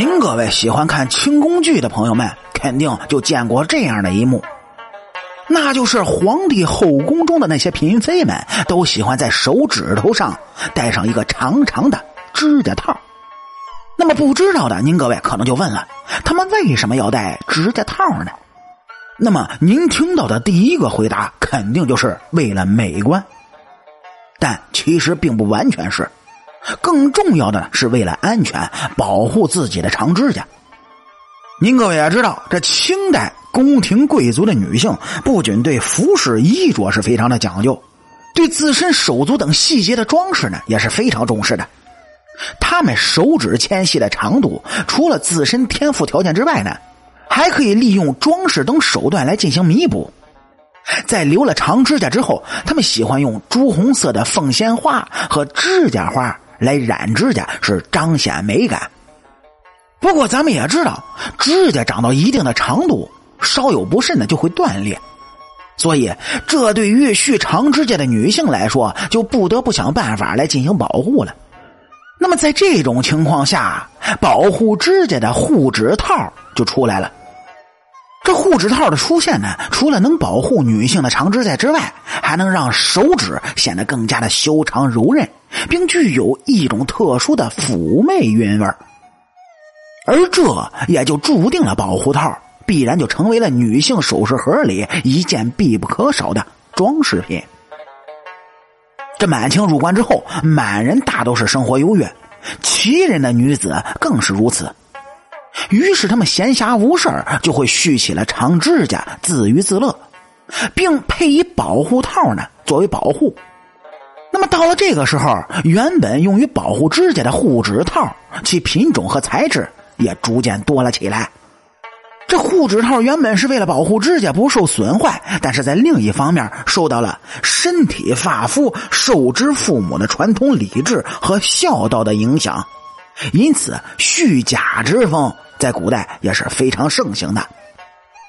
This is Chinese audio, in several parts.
您各位喜欢看清宫剧的朋友们，肯定就见过这样的一幕，那就是皇帝后宫中的那些嫔妃们都喜欢在手指头上戴上一个长长的指甲套。那么不知道的您各位可能就问了，他们为什么要戴指甲套呢？那么您听到的第一个回答肯定就是为了美观，但其实并不完全是。更重要的是为了安全，保护自己的长指甲。您各位也知道，这清代宫廷贵族的女性不仅对服饰衣着是非常的讲究，对自身手足等细节的装饰呢也是非常重视的。他们手指纤细的长度，除了自身天赋条件之外呢，还可以利用装饰等手段来进行弥补。在留了长指甲之后，他们喜欢用朱红色的凤仙花和指甲花。来染指甲是彰显美感，不过咱们也知道，指甲长到一定的长度，稍有不慎的就会断裂，所以这对于蓄长指甲的女性来说，就不得不想办法来进行保护了。那么在这种情况下，保护指甲的护指套就出来了。这护指套的出现呢，除了能保护女性的长指甲之外，还能让手指显得更加的修长柔韧。并具有一种特殊的妩媚韵味而这也就注定了保护套必然就成为了女性首饰盒里一件必不可少的装饰品。这满清入关之后，满人大都是生活优越，旗人的女子更是如此。于是他们闲暇无事就会蓄起了长指甲，自娱自乐，并配以保护套呢作为保护。那么到了这个时候，原本用于保护指甲的护指套，其品种和材质也逐渐多了起来。这护指套原本是为了保护指甲不受损坏，但是在另一方面受到了身体发肤受之父母的传统礼制和孝道的影响，因此蓄甲之风在古代也是非常盛行的。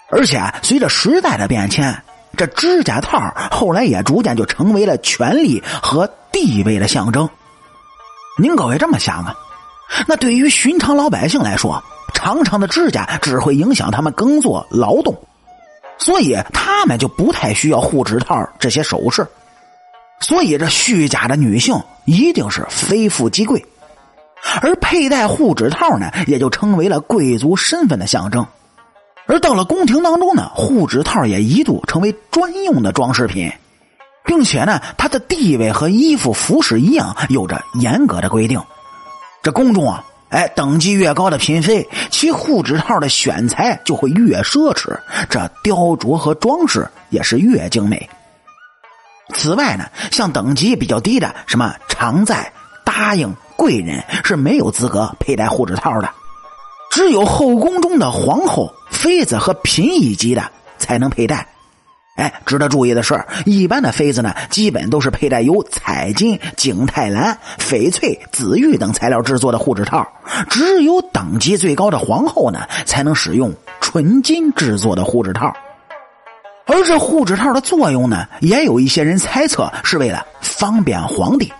而且随着时代的变迁。这指甲套后来也逐渐就成为了权力和地位的象征。您各位这么想啊？那对于寻常老百姓来说，长长的指甲只会影响他们耕作劳动，所以他们就不太需要护指套这些首饰。所以这虚假的女性一定是非富即贵，而佩戴护指套呢，也就成为了贵族身份的象征。而到了宫廷当中呢，护指套也一度成为专用的装饰品，并且呢，它的地位和衣服服饰一样，有着严格的规定。这宫中啊，哎，等级越高的嫔妃，其护指套的选材就会越奢侈，这雕琢和装饰也是越精美。此外呢，像等级比较低的，什么常在、答应、贵人，是没有资格佩戴护指套的，只有后宫中的皇后。妃子和嫔一级的才能佩戴。哎，值得注意的是，一般的妃子呢，基本都是佩戴由彩金、景泰蓝、翡翠、紫玉等材料制作的护指套。只有等级最高的皇后呢，才能使用纯金制作的护指套。而这护指套的作用呢，也有一些人猜测是为了方便皇帝。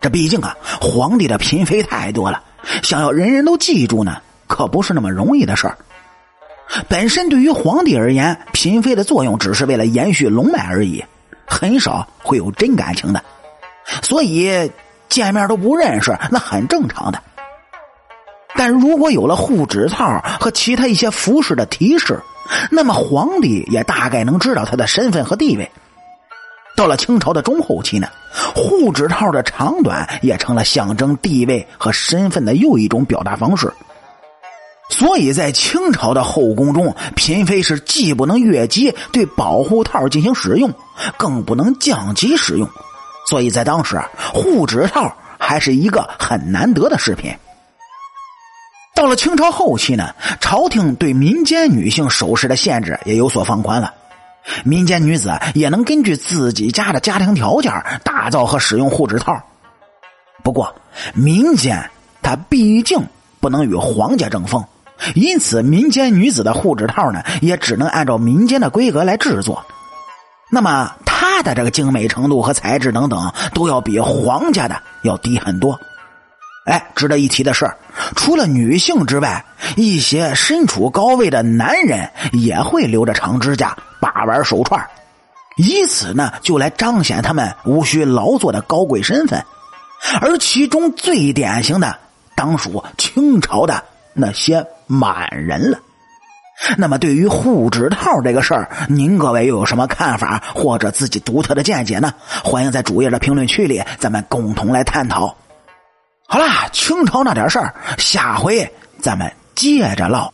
这毕竟啊，皇帝的嫔妃太多了，想要人人都记住呢，可不是那么容易的事儿。本身对于皇帝而言，嫔妃的作用只是为了延续龙脉而已，很少会有真感情的，所以见面都不认识，那很正常的。但如果有了护指套和其他一些服饰的提示，那么皇帝也大概能知道他的身份和地位。到了清朝的中后期呢，护指套的长短也成了象征地位和身份的又一种表达方式。所以在清朝的后宫中，嫔妃是既不能越级对保护套进行使用，更不能降级使用。所以在当时，护指套还是一个很难得的饰品。到了清朝后期呢，朝廷对民间女性首饰的限制也有所放宽了，民间女子也能根据自己家的家庭条件打造和使用护指套。不过，民间它毕竟不能与皇家争锋。因此，民间女子的护指套呢，也只能按照民间的规格来制作。那么，它的这个精美程度和材质等等，都要比皇家的要低很多。哎，值得一提的是，除了女性之外，一些身处高位的男人也会留着长指甲、把玩手串，以此呢就来彰显他们无需劳作的高贵身份。而其中最典型的，当属清朝的那些满人了。那么，对于护指套这个事儿，您各位又有什么看法或者自己独特的见解呢？欢迎在主页的评论区里，咱们共同来探讨。好啦，清朝那点事儿，下回咱们接着唠。